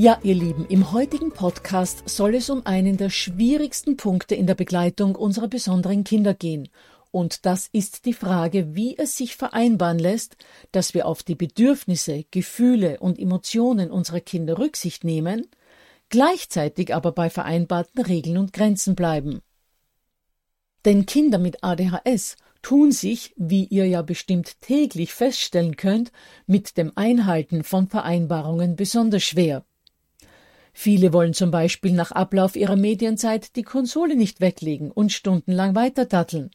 Ja, ihr Lieben, im heutigen Podcast soll es um einen der schwierigsten Punkte in der Begleitung unserer besonderen Kinder gehen. Und das ist die Frage, wie es sich vereinbaren lässt, dass wir auf die Bedürfnisse, Gefühle und Emotionen unserer Kinder Rücksicht nehmen, gleichzeitig aber bei vereinbarten Regeln und Grenzen bleiben. Denn Kinder mit ADHS tun sich, wie ihr ja bestimmt täglich feststellen könnt, mit dem Einhalten von Vereinbarungen besonders schwer. Viele wollen zum Beispiel nach Ablauf ihrer Medienzeit die Konsole nicht weglegen und stundenlang weiterdatteln.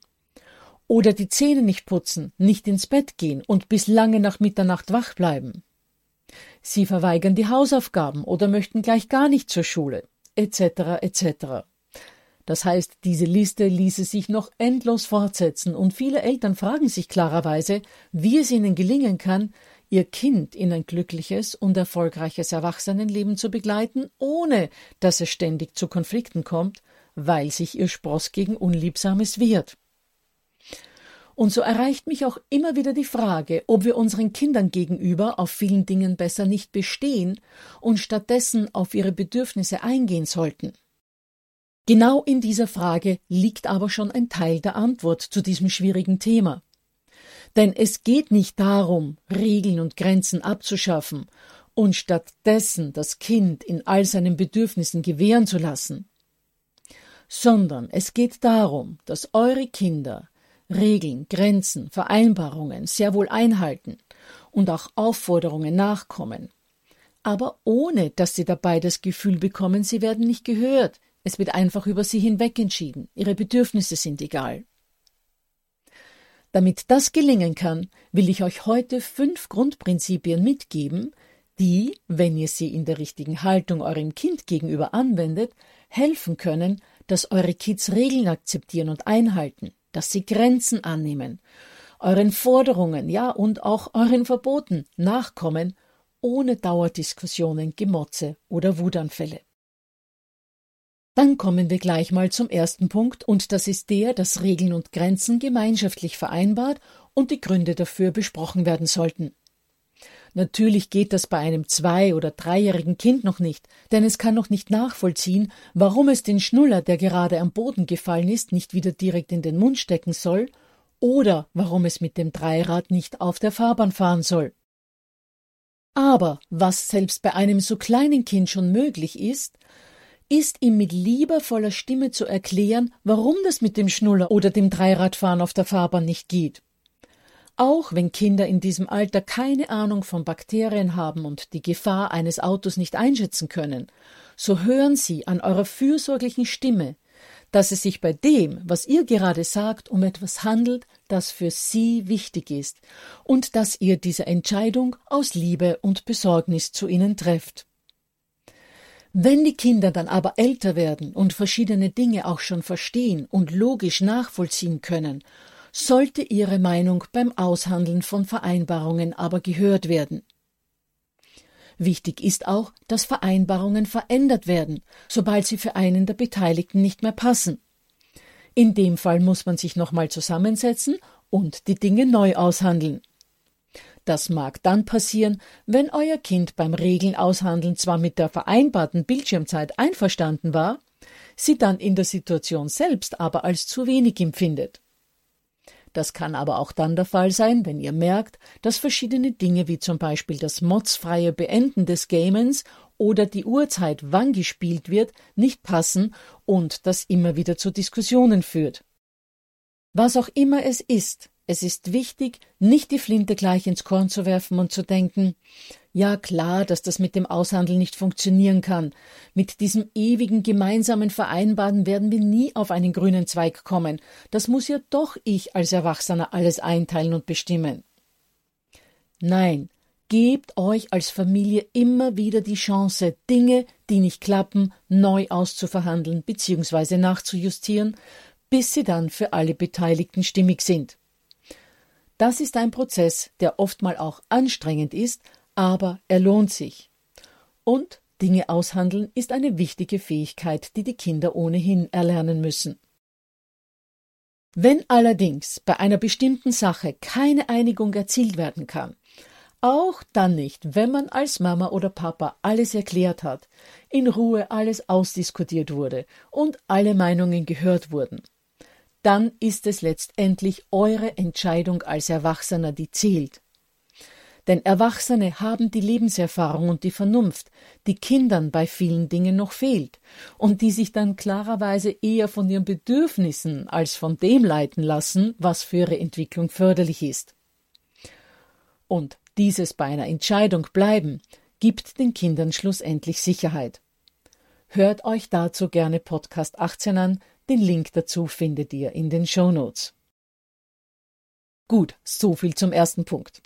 Oder die Zähne nicht putzen, nicht ins Bett gehen und bis lange nach Mitternacht wach bleiben. Sie verweigern die Hausaufgaben oder möchten gleich gar nicht zur Schule, etc. etc. Das heißt, diese Liste ließe sich noch endlos fortsetzen, und viele Eltern fragen sich klarerweise, wie es ihnen gelingen kann, ihr Kind in ein glückliches und erfolgreiches Erwachsenenleben zu begleiten, ohne dass es ständig zu Konflikten kommt, weil sich ihr Spross gegen Unliebsames wehrt. Und so erreicht mich auch immer wieder die Frage, ob wir unseren Kindern gegenüber auf vielen Dingen besser nicht bestehen und stattdessen auf ihre Bedürfnisse eingehen sollten. Genau in dieser Frage liegt aber schon ein Teil der Antwort zu diesem schwierigen Thema. Denn es geht nicht darum, Regeln und Grenzen abzuschaffen und stattdessen das Kind in all seinen Bedürfnissen gewähren zu lassen, sondern es geht darum, dass eure Kinder Regeln, Grenzen, Vereinbarungen sehr wohl einhalten und auch Aufforderungen nachkommen, aber ohne dass sie dabei das Gefühl bekommen, sie werden nicht gehört, es wird einfach über sie hinweg entschieden, ihre Bedürfnisse sind egal. Damit das gelingen kann, will ich euch heute fünf Grundprinzipien mitgeben, die, wenn ihr sie in der richtigen Haltung eurem Kind gegenüber anwendet, helfen können, dass eure Kids Regeln akzeptieren und einhalten, dass sie Grenzen annehmen, euren Forderungen, ja und auch euren Verboten nachkommen, ohne Dauerdiskussionen, Gemotze oder Wutanfälle. Dann kommen wir gleich mal zum ersten Punkt, und das ist der, dass Regeln und Grenzen gemeinschaftlich vereinbart und die Gründe dafür besprochen werden sollten. Natürlich geht das bei einem zwei- oder dreijährigen Kind noch nicht, denn es kann noch nicht nachvollziehen, warum es den Schnuller, der gerade am Boden gefallen ist, nicht wieder direkt in den Mund stecken soll oder warum es mit dem Dreirad nicht auf der Fahrbahn fahren soll. Aber was selbst bei einem so kleinen Kind schon möglich ist, ist ihm mit liebevoller Stimme zu erklären, warum das mit dem Schnuller oder dem Dreiradfahren auf der Fahrbahn nicht geht. Auch wenn Kinder in diesem Alter keine Ahnung von Bakterien haben und die Gefahr eines Autos nicht einschätzen können, so hören sie an eurer fürsorglichen Stimme, dass es sich bei dem, was ihr gerade sagt, um etwas handelt, das für sie wichtig ist und dass ihr diese Entscheidung aus Liebe und Besorgnis zu ihnen trefft. Wenn die Kinder dann aber älter werden und verschiedene Dinge auch schon verstehen und logisch nachvollziehen können, sollte ihre Meinung beim Aushandeln von Vereinbarungen aber gehört werden. Wichtig ist auch, dass Vereinbarungen verändert werden, sobald sie für einen der Beteiligten nicht mehr passen. In dem Fall muss man sich nochmal zusammensetzen und die Dinge neu aushandeln. Das mag dann passieren, wenn euer Kind beim Regeln aushandeln zwar mit der vereinbarten Bildschirmzeit einverstanden war, sie dann in der Situation selbst aber als zu wenig empfindet. Das kann aber auch dann der Fall sein, wenn ihr merkt, dass verschiedene Dinge wie zum Beispiel das modsfreie Beenden des Gamens oder die Uhrzeit, wann gespielt wird, nicht passen und das immer wieder zu Diskussionen führt. Was auch immer es ist, es ist wichtig, nicht die Flinte gleich ins Korn zu werfen und zu denken, ja klar, dass das mit dem Aushandeln nicht funktionieren kann. Mit diesem ewigen gemeinsamen Vereinbaren werden wir nie auf einen grünen Zweig kommen. Das muss ja doch ich als Erwachsener alles einteilen und bestimmen. Nein, gebt euch als Familie immer wieder die Chance, Dinge, die nicht klappen, neu auszuverhandeln bzw. nachzujustieren, bis sie dann für alle Beteiligten stimmig sind. Das ist ein Prozess, der oftmal auch anstrengend ist, aber er lohnt sich. Und Dinge aushandeln ist eine wichtige Fähigkeit, die die Kinder ohnehin erlernen müssen. Wenn allerdings bei einer bestimmten Sache keine Einigung erzielt werden kann, auch dann nicht, wenn man als Mama oder Papa alles erklärt hat, in Ruhe alles ausdiskutiert wurde und alle Meinungen gehört wurden, dann ist es letztendlich eure Entscheidung als Erwachsener, die zählt. Denn Erwachsene haben die Lebenserfahrung und die Vernunft, die Kindern bei vielen Dingen noch fehlt und die sich dann klarerweise eher von ihren Bedürfnissen als von dem leiten lassen, was für ihre Entwicklung förderlich ist. Und dieses bei einer Entscheidung bleiben, gibt den Kindern schlussendlich Sicherheit. Hört euch dazu gerne Podcast 18 an, den Link dazu findet ihr in den Show Notes. Gut, so viel zum ersten Punkt.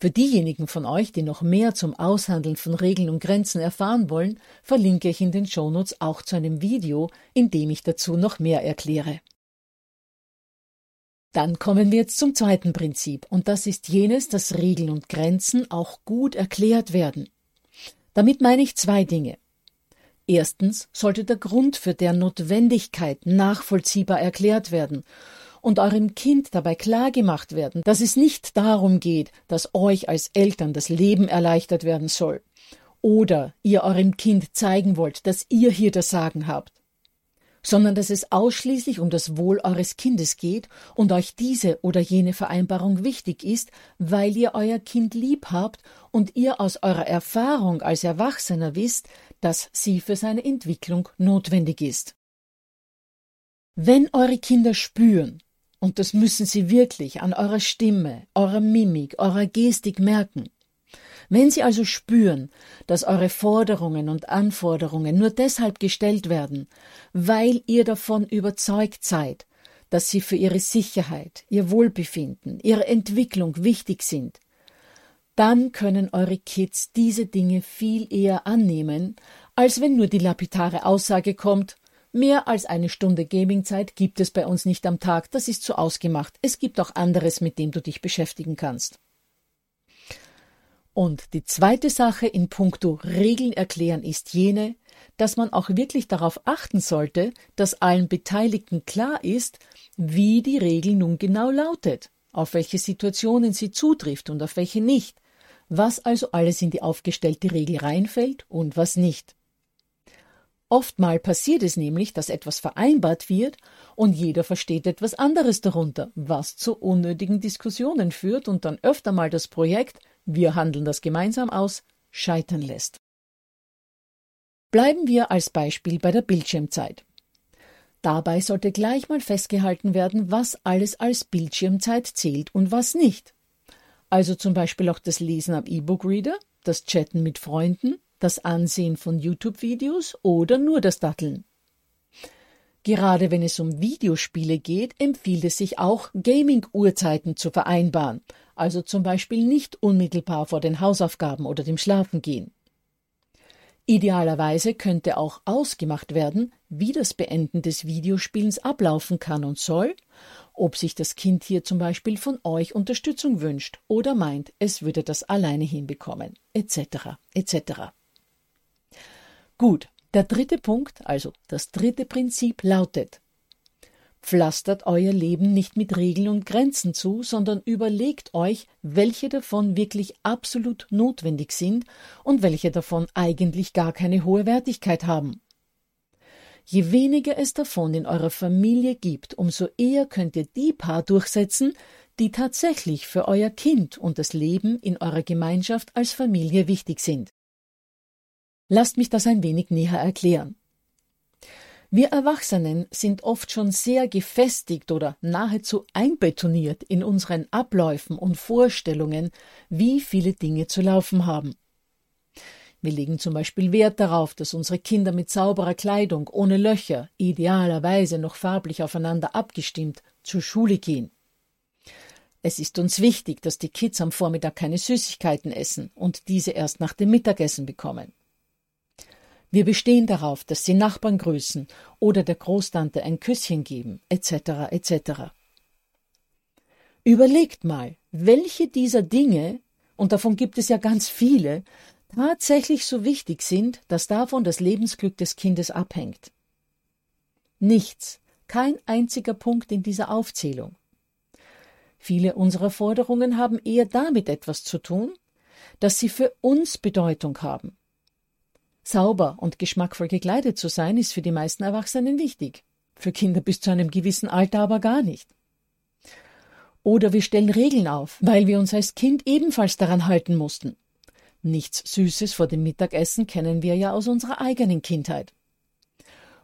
Für diejenigen von euch, die noch mehr zum Aushandeln von Regeln und Grenzen erfahren wollen, verlinke ich in den Shownotes auch zu einem Video, in dem ich dazu noch mehr erkläre. Dann kommen wir jetzt zum zweiten Prinzip, und das ist jenes, dass Regeln und Grenzen auch gut erklärt werden. Damit meine ich zwei Dinge. Erstens sollte der Grund für der Notwendigkeit nachvollziehbar erklärt werden und eurem Kind dabei klargemacht werden, dass es nicht darum geht, dass euch als Eltern das Leben erleichtert werden soll oder ihr eurem Kind zeigen wollt, dass ihr hier das Sagen habt, sondern dass es ausschließlich um das Wohl eures Kindes geht und euch diese oder jene Vereinbarung wichtig ist, weil ihr euer Kind lieb habt und ihr aus eurer Erfahrung als Erwachsener wisst, dass sie für seine Entwicklung notwendig ist. Wenn eure Kinder spüren, und das müssen sie wirklich an eurer Stimme, eurer Mimik, eurer Gestik merken, wenn Sie also spüren, dass eure Forderungen und Anforderungen nur deshalb gestellt werden, weil ihr davon überzeugt seid, dass sie für ihre Sicherheit, ihr Wohlbefinden, ihre Entwicklung wichtig sind, dann können eure Kids diese Dinge viel eher annehmen, als wenn nur die lapidare Aussage kommt, mehr als eine Stunde Gamingzeit gibt es bei uns nicht am Tag, das ist so ausgemacht, es gibt auch anderes, mit dem du dich beschäftigen kannst. Und die zweite Sache in puncto Regeln erklären ist jene, dass man auch wirklich darauf achten sollte, dass allen Beteiligten klar ist, wie die Regel nun genau lautet, auf welche Situationen sie zutrifft und auf welche nicht, was also alles in die aufgestellte Regel reinfällt und was nicht. Oftmal passiert es nämlich, dass etwas vereinbart wird und jeder versteht etwas anderes darunter, was zu unnötigen Diskussionen führt und dann öfter mal das Projekt wir handeln das gemeinsam aus scheitern lässt. Bleiben wir als Beispiel bei der Bildschirmzeit. Dabei sollte gleich mal festgehalten werden, was alles als Bildschirmzeit zählt und was nicht. Also zum Beispiel auch das Lesen am E-Book-Reader, das Chatten mit Freunden, das Ansehen von YouTube-Videos oder nur das Datteln. Gerade wenn es um Videospiele geht, empfiehlt es sich auch, Gaming-Uhrzeiten zu vereinbaren, also zum Beispiel nicht unmittelbar vor den Hausaufgaben oder dem Schlafengehen. Idealerweise könnte auch ausgemacht werden, wie das Beenden des Videospielens ablaufen kann und soll, ob sich das Kind hier zum Beispiel von euch Unterstützung wünscht oder meint, es würde das alleine hinbekommen, etc. etc. Gut, der dritte Punkt, also das dritte Prinzip lautet Pflastert euer Leben nicht mit Regeln und Grenzen zu, sondern überlegt euch, welche davon wirklich absolut notwendig sind und welche davon eigentlich gar keine hohe Wertigkeit haben. Je weniger es davon in eurer Familie gibt, umso eher könnt ihr die Paar durchsetzen, die tatsächlich für euer Kind und das Leben in eurer Gemeinschaft als Familie wichtig sind. Lasst mich das ein wenig näher erklären. Wir Erwachsenen sind oft schon sehr gefestigt oder nahezu einbetoniert in unseren Abläufen und Vorstellungen, wie viele Dinge zu laufen haben. Wir legen zum Beispiel Wert darauf, dass unsere Kinder mit sauberer Kleidung, ohne Löcher, idealerweise noch farblich aufeinander abgestimmt, zur Schule gehen. Es ist uns wichtig, dass die Kids am Vormittag keine Süßigkeiten essen und diese erst nach dem Mittagessen bekommen. Wir bestehen darauf, dass sie Nachbarn grüßen oder der Großtante ein Küsschen geben, etc. etc. Überlegt mal, welche dieser Dinge, und davon gibt es ja ganz viele, tatsächlich so wichtig sind, dass davon das Lebensglück des Kindes abhängt. Nichts, kein einziger Punkt in dieser Aufzählung. Viele unserer Forderungen haben eher damit etwas zu tun, dass sie für uns Bedeutung haben, Sauber und geschmackvoll gekleidet zu sein, ist für die meisten Erwachsenen wichtig. Für Kinder bis zu einem gewissen Alter aber gar nicht. Oder wir stellen Regeln auf, weil wir uns als Kind ebenfalls daran halten mussten. Nichts Süßes vor dem Mittagessen kennen wir ja aus unserer eigenen Kindheit.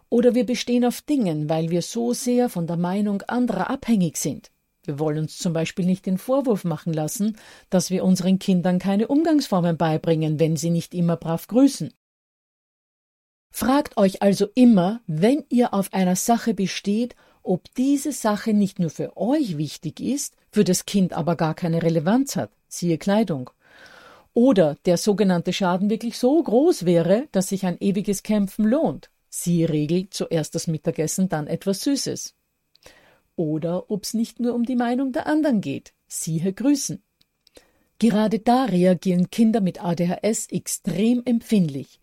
Oder wir bestehen auf Dingen, weil wir so sehr von der Meinung anderer abhängig sind. Wir wollen uns zum Beispiel nicht den Vorwurf machen lassen, dass wir unseren Kindern keine Umgangsformen beibringen, wenn sie nicht immer brav grüßen. Fragt euch also immer, wenn ihr auf einer Sache besteht, ob diese Sache nicht nur für euch wichtig ist, für das Kind aber gar keine Relevanz hat, siehe Kleidung. Oder der sogenannte Schaden wirklich so groß wäre, dass sich ein ewiges Kämpfen lohnt, siehe Regel zuerst das Mittagessen, dann etwas Süßes. Oder ob's nicht nur um die Meinung der anderen geht, siehe Grüßen. Gerade da reagieren Kinder mit ADHS extrem empfindlich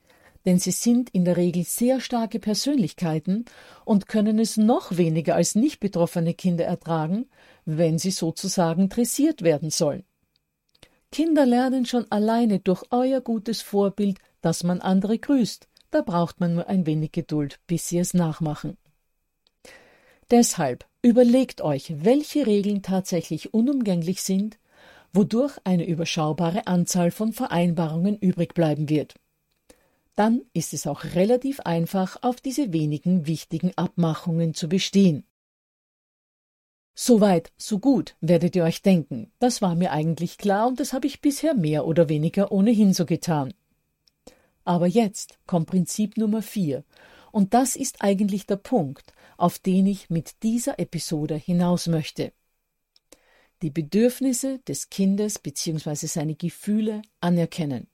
denn sie sind in der Regel sehr starke Persönlichkeiten und können es noch weniger als nicht betroffene Kinder ertragen, wenn sie sozusagen dressiert werden sollen. Kinder lernen schon alleine durch euer gutes Vorbild, dass man andere grüßt. Da braucht man nur ein wenig Geduld, bis sie es nachmachen. Deshalb überlegt euch, welche Regeln tatsächlich unumgänglich sind, wodurch eine überschaubare Anzahl von Vereinbarungen übrig bleiben wird dann ist es auch relativ einfach, auf diese wenigen wichtigen Abmachungen zu bestehen. Soweit, so gut, werdet ihr euch denken. Das war mir eigentlich klar und das habe ich bisher mehr oder weniger ohnehin so getan. Aber jetzt kommt Prinzip Nummer vier, und das ist eigentlich der Punkt, auf den ich mit dieser Episode hinaus möchte. Die Bedürfnisse des Kindes bzw. seine Gefühle anerkennen.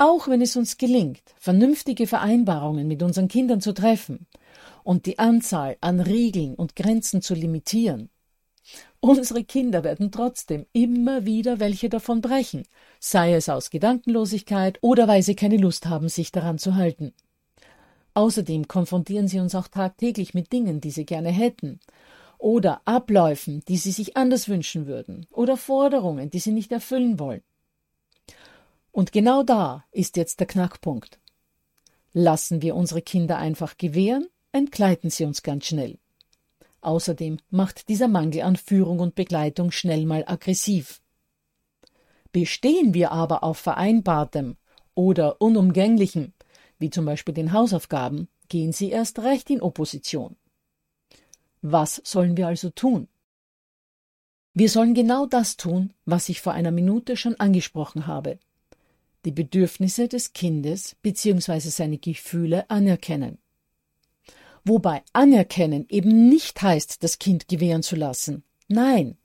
Auch wenn es uns gelingt, vernünftige Vereinbarungen mit unseren Kindern zu treffen und die Anzahl an Regeln und Grenzen zu limitieren, unsere Kinder werden trotzdem immer wieder welche davon brechen, sei es aus Gedankenlosigkeit oder weil sie keine Lust haben, sich daran zu halten. Außerdem konfrontieren sie uns auch tagtäglich mit Dingen, die sie gerne hätten, oder Abläufen, die sie sich anders wünschen würden, oder Forderungen, die sie nicht erfüllen wollen. Und genau da ist jetzt der Knackpunkt. Lassen wir unsere Kinder einfach gewähren, entgleiten sie uns ganz schnell. Außerdem macht dieser Mangel an Führung und Begleitung schnell mal aggressiv. Bestehen wir aber auf Vereinbartem oder Unumgänglichem, wie zum Beispiel den Hausaufgaben, gehen sie erst recht in Opposition. Was sollen wir also tun? Wir sollen genau das tun, was ich vor einer Minute schon angesprochen habe die Bedürfnisse des Kindes bzw. seine Gefühle anerkennen. Wobei anerkennen eben nicht heißt, das Kind gewähren zu lassen. Nein,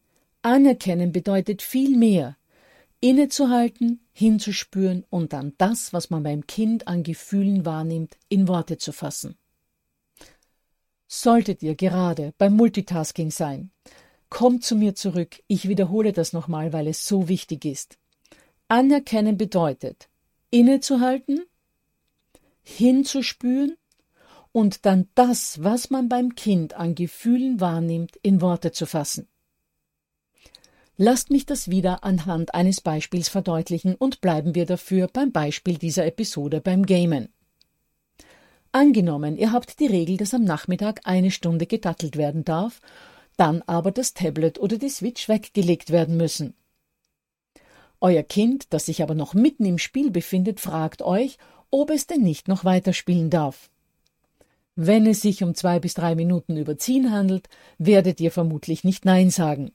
anerkennen bedeutet viel mehr. Innezuhalten, hinzuspüren und dann das, was man beim Kind an Gefühlen wahrnimmt, in Worte zu fassen. Solltet ihr gerade beim Multitasking sein, kommt zu mir zurück, ich wiederhole das nochmal, weil es so wichtig ist. Anerkennen bedeutet, innezuhalten, hinzuspüren und dann das, was man beim Kind an Gefühlen wahrnimmt, in Worte zu fassen. Lasst mich das wieder anhand eines Beispiels verdeutlichen und bleiben wir dafür beim Beispiel dieser Episode beim Gamen. Angenommen, ihr habt die Regel, dass am Nachmittag eine Stunde gedattelt werden darf, dann aber das Tablet oder die Switch weggelegt werden müssen. Euer Kind, das sich aber noch mitten im Spiel befindet, fragt euch, ob es denn nicht noch weiterspielen darf. Wenn es sich um zwei bis drei Minuten überziehen handelt, werdet ihr vermutlich nicht Nein sagen.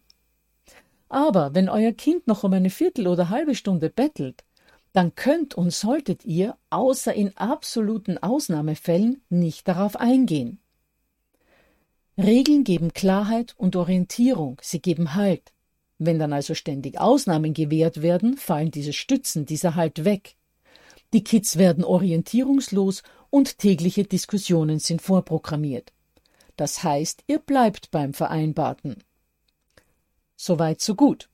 Aber wenn euer Kind noch um eine Viertel oder halbe Stunde bettelt, dann könnt und solltet ihr, außer in absoluten Ausnahmefällen, nicht darauf eingehen. Regeln geben Klarheit und Orientierung, sie geben Halt. Wenn dann also ständig Ausnahmen gewährt werden, fallen diese Stützen, dieser Halt weg. Die Kids werden orientierungslos und tägliche Diskussionen sind vorprogrammiert. Das heißt, ihr bleibt beim Vereinbarten. Soweit so gut.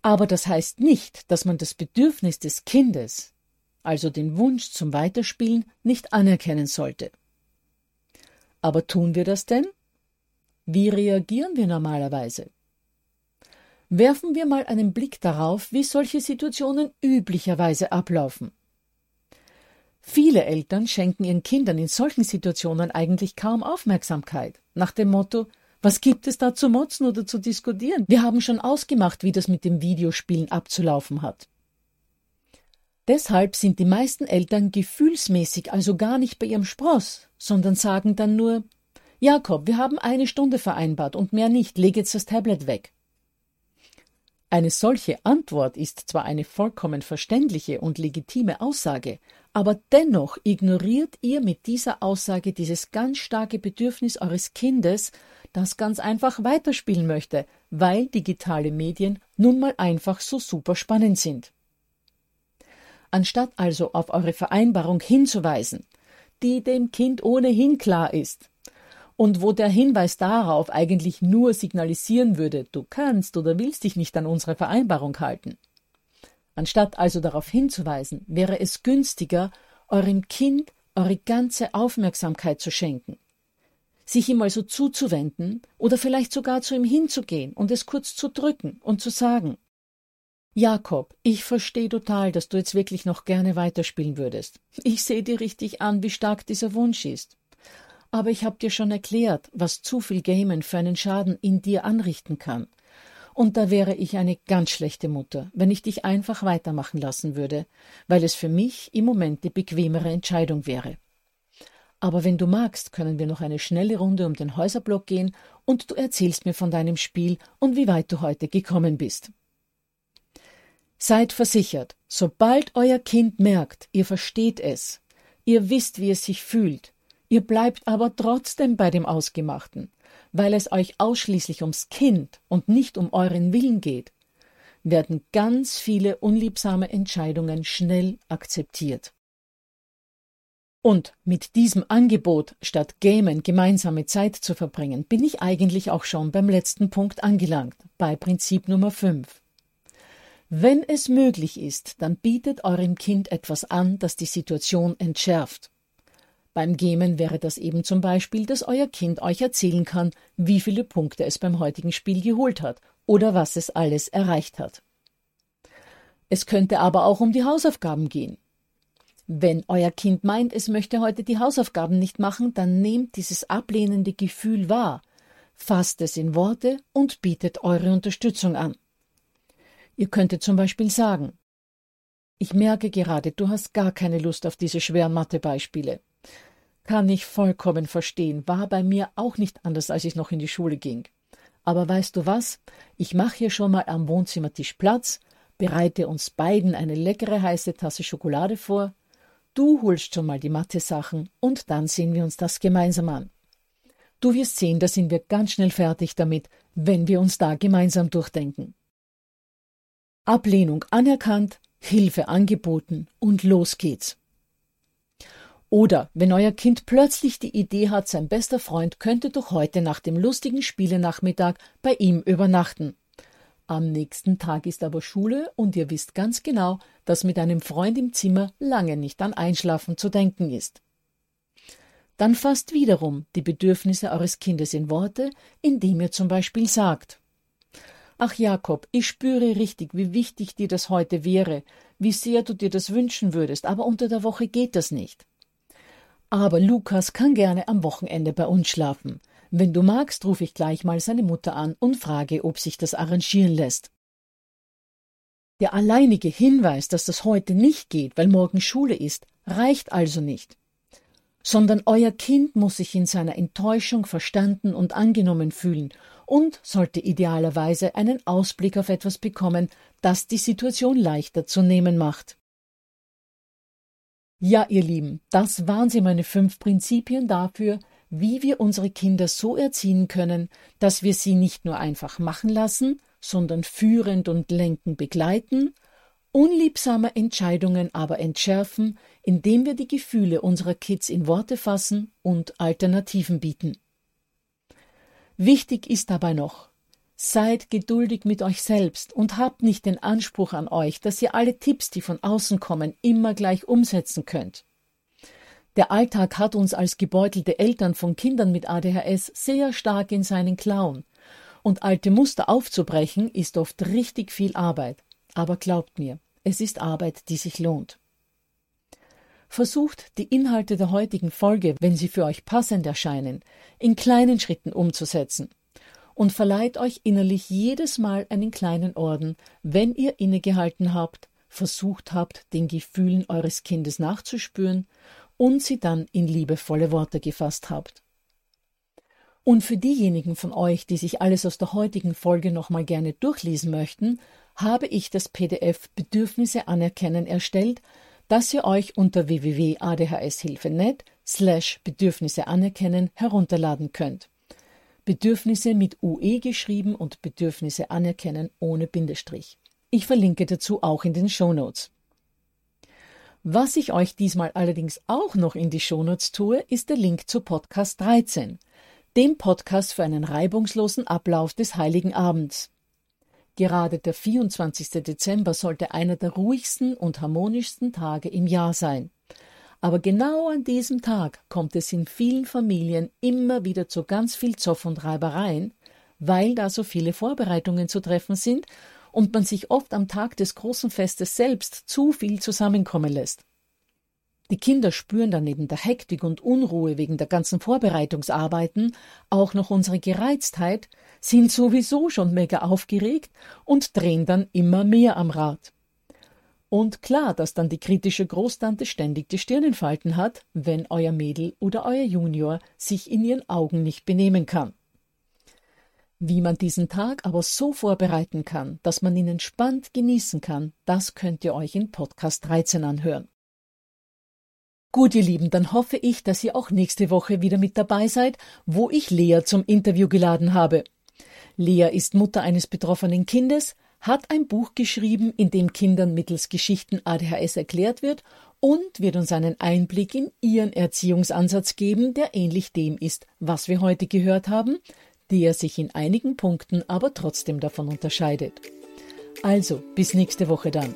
Aber das heißt nicht, dass man das Bedürfnis des Kindes, also den Wunsch zum Weiterspielen, nicht anerkennen sollte. Aber tun wir das denn? Wie reagieren wir normalerweise? Werfen wir mal einen Blick darauf, wie solche Situationen üblicherweise ablaufen. Viele Eltern schenken ihren Kindern in solchen Situationen eigentlich kaum Aufmerksamkeit, nach dem Motto Was gibt es da zu motzen oder zu diskutieren? Wir haben schon ausgemacht, wie das mit dem Videospielen abzulaufen hat. Deshalb sind die meisten Eltern gefühlsmäßig also gar nicht bei ihrem Spross, sondern sagen dann nur Jakob, wir haben eine Stunde vereinbart und mehr nicht, leg jetzt das Tablet weg. Eine solche Antwort ist zwar eine vollkommen verständliche und legitime Aussage, aber dennoch ignoriert ihr mit dieser Aussage dieses ganz starke Bedürfnis eures Kindes, das ganz einfach weiterspielen möchte, weil digitale Medien nun mal einfach so super spannend sind. Anstatt also auf eure Vereinbarung hinzuweisen, die dem Kind ohnehin klar ist, und wo der Hinweis darauf eigentlich nur signalisieren würde, du kannst oder willst dich nicht an unsere Vereinbarung halten. Anstatt also darauf hinzuweisen, wäre es günstiger, eurem Kind eure ganze Aufmerksamkeit zu schenken, sich ihm also zuzuwenden oder vielleicht sogar zu ihm hinzugehen und es kurz zu drücken und zu sagen Jakob, ich verstehe total, dass du jetzt wirklich noch gerne weiterspielen würdest. Ich sehe dir richtig an, wie stark dieser Wunsch ist. Aber ich habe dir schon erklärt, was zu viel Gamen für einen Schaden in dir anrichten kann. Und da wäre ich eine ganz schlechte Mutter, wenn ich dich einfach weitermachen lassen würde, weil es für mich im Moment die bequemere Entscheidung wäre. Aber wenn du magst, können wir noch eine schnelle Runde um den Häuserblock gehen und du erzählst mir von deinem Spiel und wie weit du heute gekommen bist. Seid versichert, sobald euer Kind merkt, ihr versteht es, ihr wisst, wie es sich fühlt, Ihr bleibt aber trotzdem bei dem Ausgemachten, weil es euch ausschließlich ums Kind und nicht um euren Willen geht, werden ganz viele unliebsame Entscheidungen schnell akzeptiert. Und mit diesem Angebot, statt Gamen gemeinsame Zeit zu verbringen, bin ich eigentlich auch schon beim letzten Punkt angelangt, bei Prinzip Nummer 5. Wenn es möglich ist, dann bietet eurem Kind etwas an, das die Situation entschärft. Beim Gamen wäre das eben zum Beispiel, dass euer Kind euch erzählen kann, wie viele Punkte es beim heutigen Spiel geholt hat oder was es alles erreicht hat. Es könnte aber auch um die Hausaufgaben gehen. Wenn euer Kind meint, es möchte heute die Hausaufgaben nicht machen, dann nehmt dieses ablehnende Gefühl wahr, fasst es in Worte und bietet eure Unterstützung an. Ihr könntet zum Beispiel sagen Ich merke gerade, du hast gar keine Lust auf diese schweren Mathebeispiele. Kann ich vollkommen verstehen, war bei mir auch nicht anders, als ich noch in die Schule ging. Aber weißt du was? Ich mache hier schon mal am Wohnzimmertisch Platz, bereite uns beiden eine leckere heiße Tasse Schokolade vor. Du holst schon mal die Mathe-Sachen und dann sehen wir uns das gemeinsam an. Du wirst sehen, da sind wir ganz schnell fertig damit, wenn wir uns da gemeinsam durchdenken. Ablehnung anerkannt, Hilfe angeboten und los geht's. Oder wenn euer Kind plötzlich die Idee hat, sein bester Freund könnte doch heute nach dem lustigen Spielenachmittag bei ihm übernachten. Am nächsten Tag ist aber Schule und ihr wisst ganz genau, dass mit einem Freund im Zimmer lange nicht an Einschlafen zu denken ist. Dann fasst wiederum die Bedürfnisse eures Kindes in Worte, indem ihr zum Beispiel sagt Ach Jakob, ich spüre richtig, wie wichtig dir das heute wäre, wie sehr du dir das wünschen würdest, aber unter der Woche geht das nicht. Aber Lukas kann gerne am Wochenende bei uns schlafen. Wenn du magst, rufe ich gleich mal seine Mutter an und frage, ob sich das arrangieren lässt. Der alleinige Hinweis, dass das heute nicht geht, weil morgen Schule ist, reicht also nicht. Sondern euer Kind muss sich in seiner Enttäuschung verstanden und angenommen fühlen und sollte idealerweise einen Ausblick auf etwas bekommen, das die Situation leichter zu nehmen macht. Ja, ihr Lieben, das waren sie meine fünf Prinzipien dafür, wie wir unsere Kinder so erziehen können, dass wir sie nicht nur einfach machen lassen, sondern führend und lenkend begleiten, unliebsame Entscheidungen aber entschärfen, indem wir die Gefühle unserer Kids in Worte fassen und Alternativen bieten. Wichtig ist dabei noch, Seid geduldig mit euch selbst und habt nicht den Anspruch an euch, dass ihr alle Tipps, die von außen kommen, immer gleich umsetzen könnt. Der Alltag hat uns als gebeutelte Eltern von Kindern mit ADHS sehr stark in seinen Klauen. Und alte Muster aufzubrechen ist oft richtig viel Arbeit. Aber glaubt mir, es ist Arbeit, die sich lohnt. Versucht, die Inhalte der heutigen Folge, wenn sie für euch passend erscheinen, in kleinen Schritten umzusetzen und verleiht euch innerlich jedes Mal einen kleinen Orden, wenn ihr innegehalten habt, versucht habt, den Gefühlen eures Kindes nachzuspüren und sie dann in liebevolle Worte gefasst habt. Und für diejenigen von euch, die sich alles aus der heutigen Folge nochmal gerne durchlesen möchten, habe ich das PDF Bedürfnisse anerkennen erstellt, das ihr euch unter www.adhshilfe.net slash Bedürfnisse anerkennen herunterladen könnt. Bedürfnisse mit UE geschrieben und Bedürfnisse anerkennen ohne Bindestrich. Ich verlinke dazu auch in den Show Notes. Was ich euch diesmal allerdings auch noch in die Shownotes tue, ist der Link zu Podcast 13, dem Podcast für einen reibungslosen Ablauf des Heiligen Abends. Gerade der 24. Dezember sollte einer der ruhigsten und harmonischsten Tage im Jahr sein. Aber genau an diesem Tag kommt es in vielen Familien immer wieder zu ganz viel Zoff und Reibereien, weil da so viele Vorbereitungen zu treffen sind und man sich oft am Tag des großen Festes selbst zu viel zusammenkommen lässt. Die Kinder spüren dann neben der Hektik und Unruhe wegen der ganzen Vorbereitungsarbeiten auch noch unsere Gereiztheit, sind sowieso schon mega aufgeregt und drehen dann immer mehr am Rad. Und klar, dass dann die kritische Großtante ständig die Stirn in Falten hat, wenn euer Mädel oder euer Junior sich in ihren Augen nicht benehmen kann. Wie man diesen Tag aber so vorbereiten kann, dass man ihn entspannt genießen kann, das könnt ihr euch in Podcast 13 anhören. Gut, ihr Lieben, dann hoffe ich, dass ihr auch nächste Woche wieder mit dabei seid, wo ich Lea zum Interview geladen habe. Lea ist Mutter eines betroffenen Kindes, hat ein Buch geschrieben, in dem Kindern mittels Geschichten ADHS erklärt wird und wird uns einen Einblick in ihren Erziehungsansatz geben, der ähnlich dem ist, was wir heute gehört haben, der sich in einigen Punkten aber trotzdem davon unterscheidet. Also, bis nächste Woche dann.